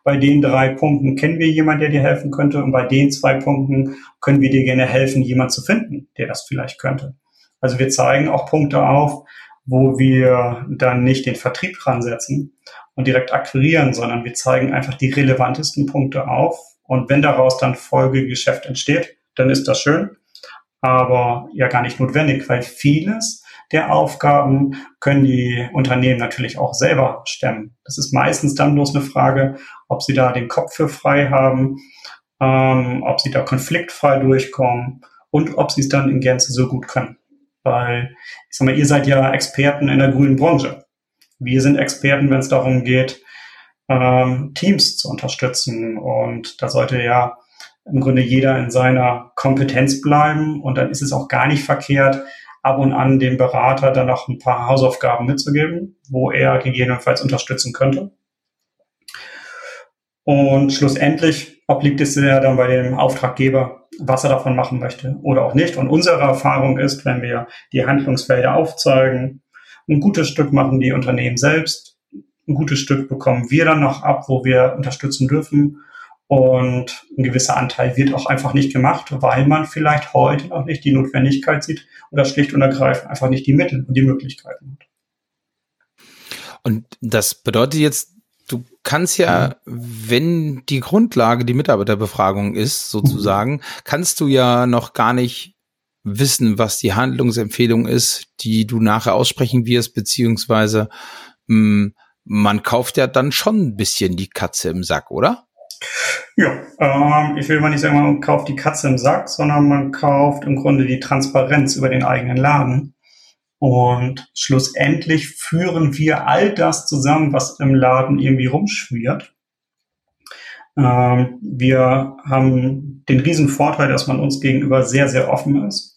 Bei den drei Punkten kennen wir jemanden, der dir helfen könnte und bei den zwei Punkten können wir dir gerne helfen, jemanden zu finden, der das vielleicht könnte. Also wir zeigen auch Punkte auf, wo wir dann nicht den Vertrieb dran setzen und direkt akquirieren, sondern wir zeigen einfach die relevantesten Punkte auf. Und wenn daraus dann Folgegeschäft entsteht, dann ist das schön, aber ja gar nicht notwendig, weil vieles der Aufgaben können die Unternehmen natürlich auch selber stemmen. Das ist meistens dann bloß eine Frage, ob sie da den Kopf für frei haben, ähm, ob sie da konfliktfrei durchkommen und ob sie es dann in Gänze so gut können. Weil, ich sag mal, ihr seid ja Experten in der grünen Branche. Wir sind Experten, wenn es darum geht, ähm, Teams zu unterstützen. Und da sollte ja im Grunde jeder in seiner Kompetenz bleiben. Und dann ist es auch gar nicht verkehrt, ab und an dem Berater dann noch ein paar Hausaufgaben mitzugeben, wo er gegebenenfalls unterstützen könnte. Und schlussendlich obliegt es ja dann bei dem Auftraggeber, was er davon machen möchte oder auch nicht. Und unsere Erfahrung ist, wenn wir die Handlungsfelder aufzeigen, ein gutes Stück machen die Unternehmen selbst, ein gutes Stück bekommen wir dann noch ab, wo wir unterstützen dürfen. Und ein gewisser Anteil wird auch einfach nicht gemacht, weil man vielleicht heute noch nicht die Notwendigkeit sieht oder schlicht und ergreifend einfach nicht die Mittel und die Möglichkeiten hat. Und das bedeutet jetzt, du kannst ja, wenn die Grundlage die Mitarbeiterbefragung ist, sozusagen, kannst du ja noch gar nicht wissen, was die Handlungsempfehlung ist, die du nachher aussprechen wirst, beziehungsweise mh, hm, man kauft ja dann schon ein bisschen die Katze im Sack, oder? Ja, ähm, ich will mal nicht sagen, man kauft die Katze im Sack, sondern man kauft im Grunde die Transparenz über den eigenen Laden. Und schlussendlich führen wir all das zusammen, was im Laden irgendwie rumschwirrt. Ähm, wir haben den riesen Vorteil, dass man uns gegenüber sehr, sehr offen ist,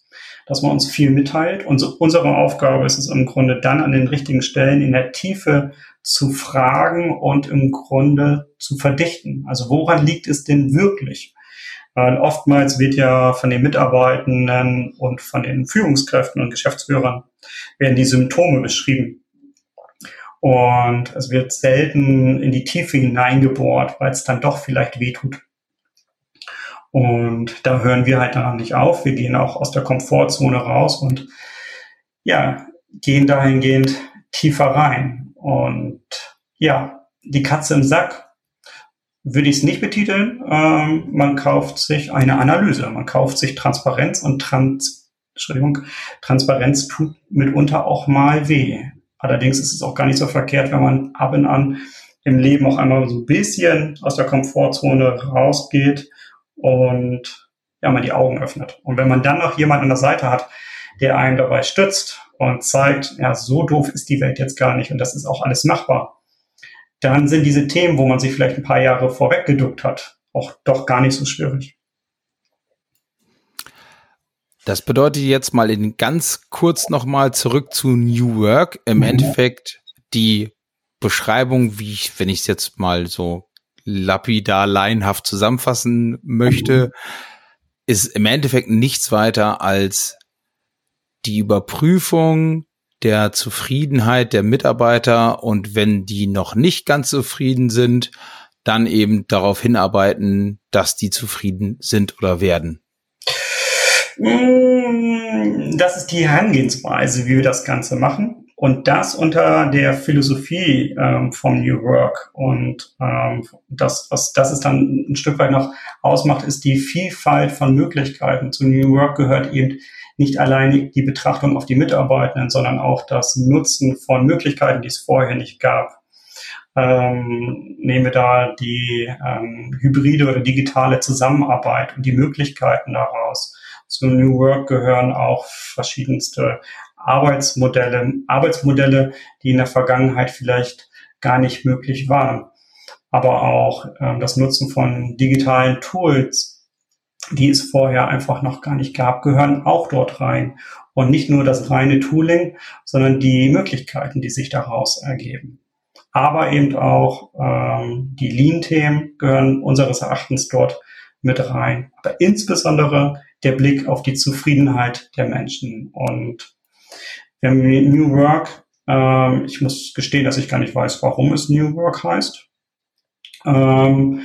dass man uns viel mitteilt. Und so unsere Aufgabe ist es im Grunde dann an den richtigen Stellen in der Tiefe zu fragen und im Grunde zu verdichten. Also woran liegt es denn wirklich? Weil oftmals wird ja von den Mitarbeitenden und von den Führungskräften und Geschäftsführern werden die Symptome beschrieben. Und es wird selten in die Tiefe hineingebohrt, weil es dann doch vielleicht wehtut. Und da hören wir halt dann nicht auf. Wir gehen auch aus der Komfortzone raus und ja, gehen dahingehend tiefer rein. Und ja, die Katze im Sack würde ich es nicht betiteln. Ähm, man kauft sich eine Analyse, man kauft sich Transparenz und Trans Entschuldigung, Transparenz tut mitunter auch mal weh. Allerdings ist es auch gar nicht so verkehrt, wenn man ab und an im Leben auch einmal so ein bisschen aus der Komfortzone rausgeht und ja, mal die Augen öffnet. Und wenn man dann noch jemanden an der Seite hat, der einen dabei stützt und zeigt, ja, so doof ist die Welt jetzt gar nicht und das ist auch alles machbar, dann sind diese Themen, wo man sich vielleicht ein paar Jahre vorweggeduckt hat, auch doch gar nicht so schwierig. Das bedeutet jetzt mal in ganz kurz nochmal zurück zu New Work. Im mhm. Endeffekt die Beschreibung, wie ich, wenn ich es jetzt mal so lapidar laienhaft zusammenfassen möchte, ist im Endeffekt nichts weiter als die Überprüfung der Zufriedenheit der Mitarbeiter und wenn die noch nicht ganz zufrieden sind, dann eben darauf hinarbeiten, dass die zufrieden sind oder werden. Mm, das ist die Herangehensweise, wie wir das Ganze machen. Und das unter der Philosophie ähm, vom New Work. Und ähm, das, was das ist dann ein Stück weit noch ausmacht, ist die Vielfalt von Möglichkeiten. Zu New Work gehört eben nicht allein die Betrachtung auf die Mitarbeitenden, sondern auch das Nutzen von Möglichkeiten, die es vorher nicht gab. ähm, nehmen wir da die ähm, hybride oder digitale Zusammenarbeit und die Möglichkeiten daraus. Zu New Work gehören auch verschiedenste Arbeitsmodelle, Arbeitsmodelle, die in der Vergangenheit vielleicht gar nicht möglich waren. Aber auch ähm, das Nutzen von digitalen Tools, die es vorher einfach noch gar nicht gab, gehören auch dort rein. Und nicht nur das reine Tooling, sondern die Möglichkeiten, die sich daraus ergeben. Aber eben auch ähm, die Lean-Themen gehören unseres Erachtens dort mit rein. Aber insbesondere der Blick auf die Zufriedenheit der Menschen. Und haben New Work. Ähm, ich muss gestehen, dass ich gar nicht weiß, warum es New Work heißt. Ähm,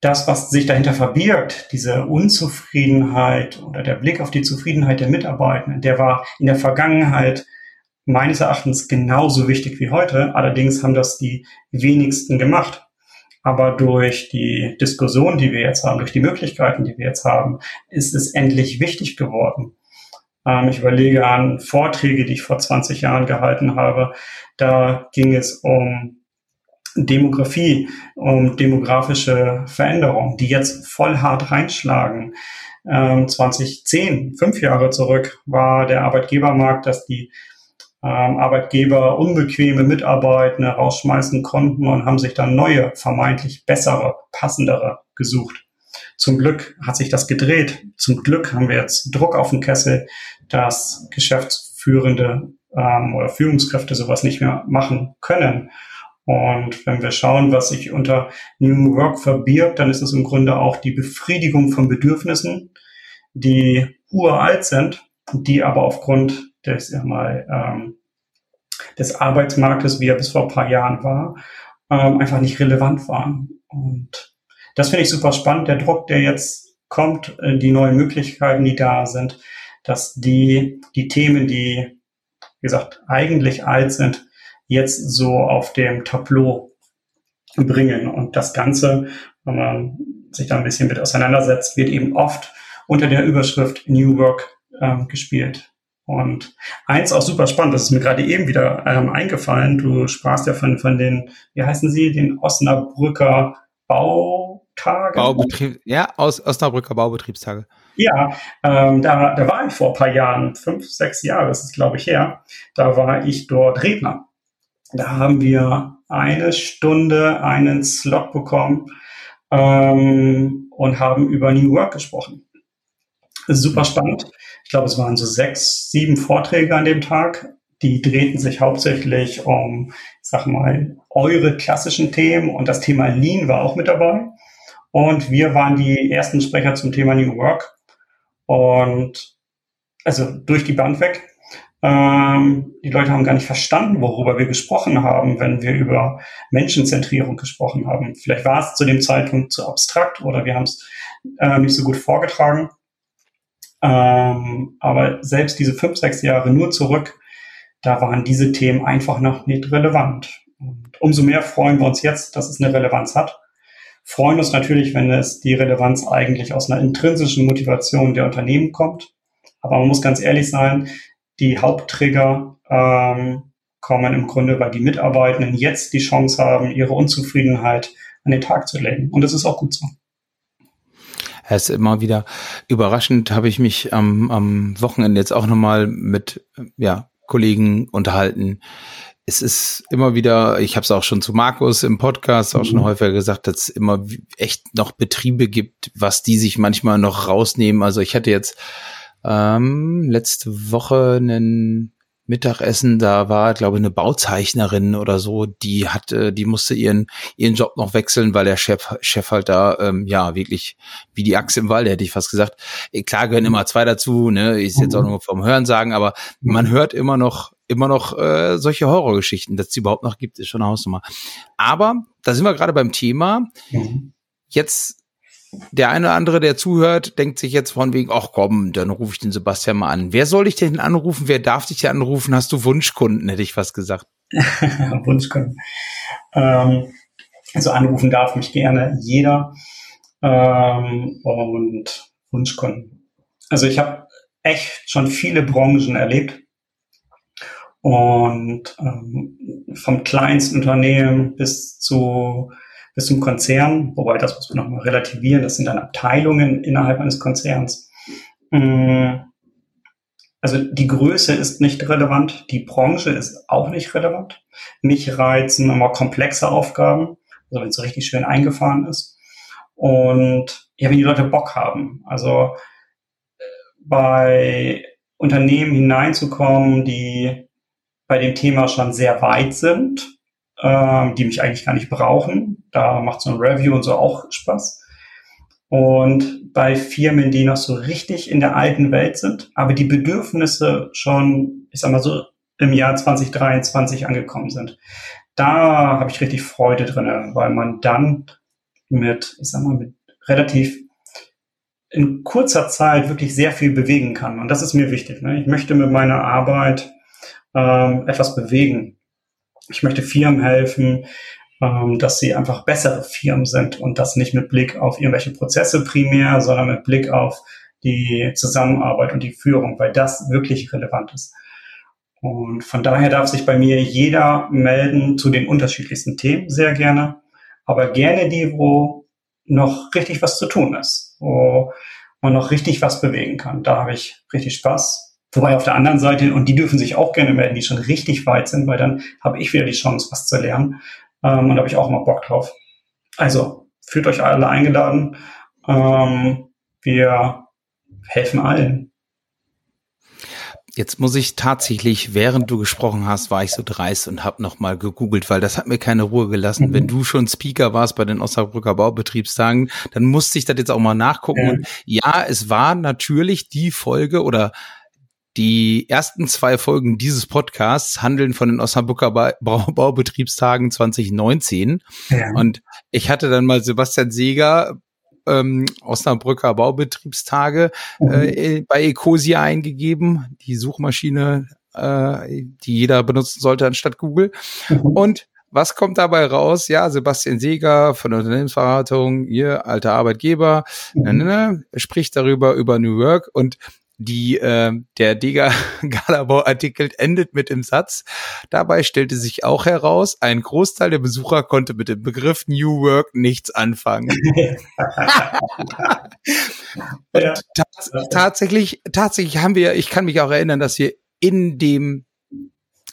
das, was sich dahinter verbirgt, diese Unzufriedenheit oder der Blick auf die Zufriedenheit der Mitarbeitenden, der war in der Vergangenheit meines Erachtens genauso wichtig wie heute. Allerdings haben das die wenigsten gemacht. Aber durch die Diskussion, die wir jetzt haben, durch die Möglichkeiten, die wir jetzt haben, ist es endlich wichtig geworden. Ähm, ich überlege an Vorträge, die ich vor 20 Jahren gehalten habe. Da ging es um Demografie, um demografische Veränderungen, die jetzt voll hart reinschlagen. 2010, ähm, fünf Jahre zurück, war der Arbeitgebermarkt, dass die ähm, Arbeitgeber unbequeme Mitarbeiter rausschmeißen konnten und haben sich dann neue, vermeintlich bessere, passendere gesucht. Zum Glück hat sich das gedreht. Zum Glück haben wir jetzt Druck auf den Kessel, dass Geschäftsführende ähm, oder Führungskräfte sowas nicht mehr machen können. Und wenn wir schauen, was sich unter New Work verbirgt, dann ist es im Grunde auch die Befriedigung von Bedürfnissen, die uralt sind, die aber aufgrund des, ja mal, ähm, des Arbeitsmarktes, wie er bis vor ein paar Jahren war, ähm, einfach nicht relevant waren. Und das finde ich super spannend, der Druck, der jetzt kommt, äh, die neuen Möglichkeiten, die da sind, dass die, die Themen, die, wie gesagt, eigentlich alt sind, jetzt so auf dem Tableau bringen. Und das Ganze, wenn man sich da ein bisschen mit auseinandersetzt, wird eben oft unter der Überschrift New Work ähm, gespielt. Und eins auch super spannend, das ist mir gerade eben wieder ähm, eingefallen. Du sprachst ja von, von den, wie heißen sie, den Osnabrücker Bau, Tage. Baubetrieb, ja, aus Osnabrücker Baubetriebstage. Ja, ähm, da, da war ich vor ein paar Jahren, fünf, sechs Jahre ist es, glaube ich, her. Da war ich dort Redner. Da haben wir eine Stunde einen Slot bekommen ähm, und haben über New Work gesprochen. Super spannend. Ich glaube, es waren so sechs, sieben Vorträge an dem Tag. Die drehten sich hauptsächlich um, ich sag mal, eure klassischen Themen und das Thema Lean war auch mit dabei. Und wir waren die ersten Sprecher zum Thema New Work. Und also durch die Band weg. Ähm, die Leute haben gar nicht verstanden, worüber wir gesprochen haben, wenn wir über Menschenzentrierung gesprochen haben. Vielleicht war es zu dem Zeitpunkt zu abstrakt oder wir haben es äh, nicht so gut vorgetragen. Ähm, aber selbst diese fünf, sechs Jahre nur zurück, da waren diese Themen einfach noch nicht relevant. Und umso mehr freuen wir uns jetzt, dass es eine Relevanz hat freuen uns natürlich, wenn es die Relevanz eigentlich aus einer intrinsischen Motivation der Unternehmen kommt. Aber man muss ganz ehrlich sein, die Haupttrigger ähm, kommen im Grunde, weil die Mitarbeitenden jetzt die Chance haben, ihre Unzufriedenheit an den Tag zu legen. Und das ist auch gut so. Es ist immer wieder überraschend, habe ich mich am, am Wochenende jetzt auch nochmal mit ja, Kollegen unterhalten, es ist immer wieder, ich habe es auch schon zu Markus im Podcast auch schon mhm. häufiger gesagt, dass es immer echt noch Betriebe gibt, was die sich manchmal noch rausnehmen. Also ich hatte jetzt ähm, letzte Woche einen Mittagessen, da war, glaube ich, eine Bauzeichnerin oder so, die hatte, die musste ihren ihren Job noch wechseln, weil der Chef Chef halt da ähm, ja wirklich wie die Axt im Wald, hätte ich fast gesagt. Klar gehören immer zwei dazu, ne, ist jetzt auch nur vom Hören sagen, aber man hört immer noch immer noch äh, solche Horrorgeschichten, dass es überhaupt noch gibt, ist schon eine Hausnummer. Aber da sind wir gerade beim Thema. Mhm. Jetzt der eine oder andere, der zuhört, denkt sich jetzt von wegen, ach komm, dann rufe ich den Sebastian mal an. Wer soll ich denn anrufen? Wer darf dich denn anrufen? Hast du Wunschkunden, hätte ich fast gesagt. <laughs> Wunschkunden. Ähm, also anrufen darf mich gerne jeder. Ähm, und Wunschkunden. Also ich habe echt schon viele Branchen erlebt Und ähm, vom kleinsten Unternehmen bis zu bis zum Konzern, wobei das muss man nochmal relativieren, das sind dann Abteilungen innerhalb eines Konzerns. Mm, also die Größe ist nicht relevant, die Branche ist auch nicht relevant. Mich reizen immer komplexe Aufgaben, also wenn es so richtig schön eingefahren ist. Und ja, wenn die Leute Bock haben. Also bei Unternehmen hineinzukommen, die bei dem Thema schon sehr weit sind, ähm, die mich eigentlich gar nicht brauchen. Da macht so ein Review und so auch Spaß. Und bei Firmen, die noch so richtig in der alten Welt sind, aber die Bedürfnisse schon, ich sag mal so, im Jahr 2023 angekommen sind. Da habe ich richtig Freude drin, weil man dann mit, ich sag mal, mit relativ in kurzer Zeit wirklich sehr viel bewegen kann. Und das ist mir wichtig. Ne? Ich möchte mit meiner Arbeit ähm, etwas bewegen. Ich möchte Firmen helfen, dass sie einfach bessere Firmen sind und das nicht mit Blick auf irgendwelche Prozesse primär, sondern mit Blick auf die Zusammenarbeit und die Führung, weil das wirklich relevant ist. Und von daher darf sich bei mir jeder melden zu den unterschiedlichsten Themen, sehr gerne. Aber gerne die, wo noch richtig was zu tun ist, wo man noch richtig was bewegen kann. Da habe ich richtig Spaß. Wobei auf der anderen Seite, und die dürfen sich auch gerne melden, die schon richtig weit sind, weil dann habe ich wieder die Chance, was zu lernen. Ähm, und da habe ich auch mal Bock drauf. Also, fühlt euch alle eingeladen. Ähm, wir helfen allen. Jetzt muss ich tatsächlich, während du gesprochen hast, war ich so dreist und habe nochmal gegoogelt, weil das hat mir keine Ruhe gelassen. Mhm. Wenn du schon Speaker warst bei den Osnabrücker Baubetriebstagen, dann musste ich das jetzt auch mal nachgucken. Ja. Und ja, es war natürlich die Folge oder die ersten zwei Folgen dieses Podcasts handeln von den Osnabrücker ba Baubetriebstagen 2019. Ja. Und ich hatte dann mal Sebastian Seeger ähm, Osnabrücker Baubetriebstage mhm. äh, bei Ecosia eingegeben, die Suchmaschine, äh, die jeder benutzen sollte anstatt Google. Mhm. Und was kommt dabei raus? Ja, Sebastian Seeger von der Unternehmensberatung, ihr alter Arbeitgeber, mhm. ne, ne, ne, spricht darüber über New Work und die äh, der Dega <laughs> Galabau Artikel endet mit dem Satz. Dabei stellte sich auch heraus, ein Großteil der Besucher konnte mit dem Begriff New Work nichts anfangen. <laughs> <laughs> ja. tats tatsächlich, tatsächlich haben wir, ich kann mich auch erinnern, dass wir in dem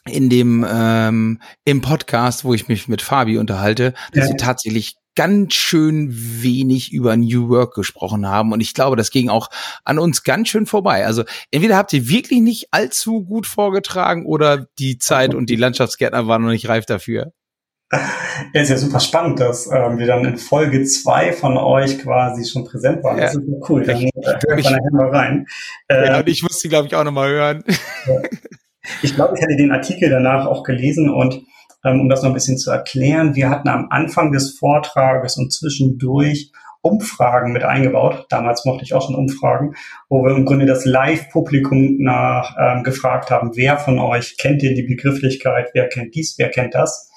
in dem ähm, im Podcast, wo ich mich mit Fabi unterhalte, dass ja. wir tatsächlich ganz schön wenig über New Work gesprochen haben. Und ich glaube, das ging auch an uns ganz schön vorbei. Also entweder habt ihr wirklich nicht allzu gut vorgetragen oder die Zeit und die Landschaftsgärtner waren noch nicht reif dafür. Ja, ist ja super spannend, dass ähm, wir dann in Folge zwei von euch quasi schon präsent waren. Ja. Das ist cool. Dann ich, man nachher mal rein. Äh, ja, und ich musste, glaube ich, auch noch mal hören. Ich glaube, ich hätte den Artikel danach auch gelesen und ähm, um das noch ein bisschen zu erklären. Wir hatten am Anfang des Vortrages und zwischendurch Umfragen mit eingebaut. Damals mochte ich auch schon Umfragen, wo wir im Grunde das Live-Publikum nach ähm, gefragt haben, wer von euch kennt denn die Begrifflichkeit, wer kennt dies, wer kennt das?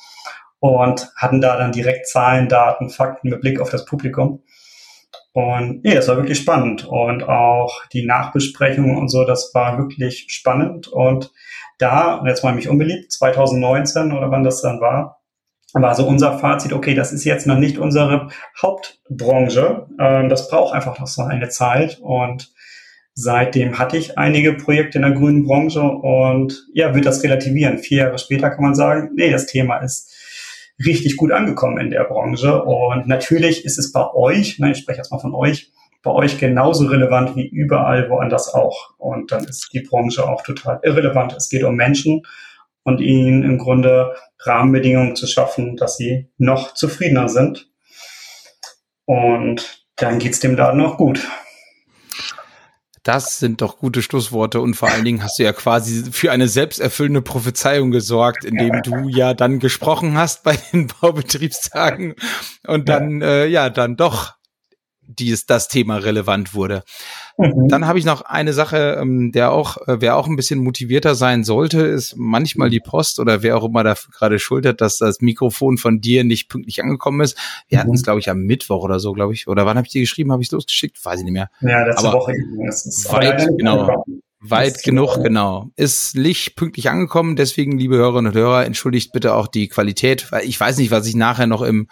Und hatten da dann direkt Zahlen, Daten, Fakten mit Blick auf das Publikum. Und nee, das war wirklich spannend. Und auch die Nachbesprechungen und so, das war wirklich spannend. Und da, jetzt mal mich unbeliebt, 2019 oder wann das dann war, war so unser Fazit, okay, das ist jetzt noch nicht unsere Hauptbranche. Ähm, das braucht einfach noch so eine Zeit. Und seitdem hatte ich einige Projekte in der grünen Branche und ja, wird das relativieren. Vier Jahre später kann man sagen, nee, das Thema ist richtig gut angekommen in der Branche. Und natürlich ist es bei euch, ne, ich spreche jetzt mal von euch, bei euch genauso relevant wie überall woanders auch. Und dann ist die Branche auch total irrelevant. Es geht um Menschen und ihnen im Grunde Rahmenbedingungen zu schaffen, dass sie noch zufriedener sind. Und dann geht's dem Laden auch gut. Das sind doch gute Schlussworte und vor allen Dingen hast du ja quasi für eine selbsterfüllende Prophezeiung gesorgt, indem du ja dann gesprochen hast bei den Baubetriebstagen. Und dann äh, ja dann doch die es das Thema relevant wurde. Mhm. Dann habe ich noch eine Sache, ähm, der auch, äh, wer auch ein bisschen motivierter sein sollte, ist manchmal die Post oder wer auch immer dafür gerade schultert, dass das Mikrofon von dir nicht pünktlich angekommen ist. Wir mhm. hatten es, glaube ich, am Mittwoch oder so, glaube ich. Oder wann habe ich dir geschrieben? Habe ich losgeschickt? Weiß ich nicht mehr. Ja, letzte Aber Woche. Weit, genau. Weit genug, so. genau. Ist Licht pünktlich angekommen, deswegen, liebe Hörerinnen und Hörer, entschuldigt bitte auch die Qualität, weil ich weiß nicht, was ich nachher noch im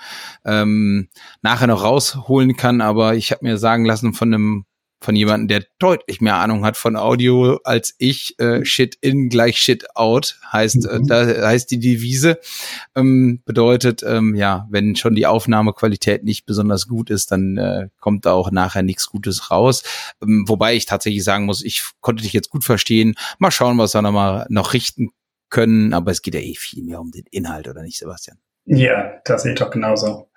ähm, nachher noch rausholen kann, aber ich habe mir sagen lassen von einem von jemandem, der deutlich mehr Ahnung hat von Audio als ich. Äh, shit in gleich Shit out heißt, äh, mhm. da heißt die Devise. Ähm, bedeutet, ähm, ja, wenn schon die Aufnahmequalität nicht besonders gut ist, dann äh, kommt da auch nachher nichts Gutes raus. Ähm, wobei ich tatsächlich sagen muss, ich konnte dich jetzt gut verstehen. Mal schauen, was wir noch mal noch richten können. Aber es geht ja eh viel mehr um den Inhalt, oder nicht, Sebastian? Ja, das sehe ich doch genauso.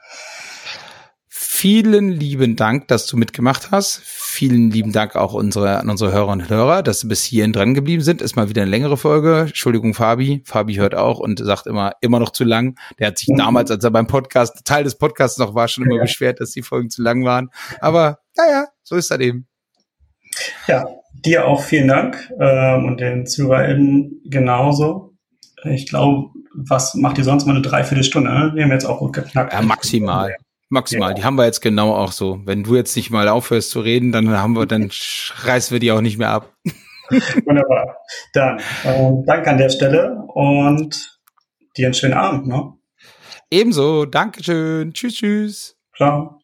Vielen lieben Dank, dass du mitgemacht hast. Vielen lieben Dank auch unsere, an unsere Hörer und Hörer, dass sie bis hierhin dran geblieben sind. Ist mal wieder eine längere Folge. Entschuldigung, Fabi. Fabi hört auch und sagt immer, immer noch zu lang. Der hat sich mhm. damals, als er beim Podcast, Teil des Podcasts noch war, schon immer ja. beschwert, dass die Folgen zu lang waren. Aber, naja, so ist das eben. Ja, dir auch vielen Dank ähm, und den ZuhörerInnen genauso. Ich glaube, was macht ihr sonst mal eine Dreiviertelstunde? Ne? Wir haben jetzt auch gut geknackt. Ja, maximal. Maximal, ja. die haben wir jetzt genau auch so. Wenn du jetzt nicht mal aufhörst zu reden, dann haben wir, dann <laughs> reißen wir die auch nicht mehr ab. <laughs> Wunderbar. Dann ähm, danke an der Stelle und dir einen schönen Abend. Ne? Ebenso, Dankeschön. Tschüss, tschüss. Ciao.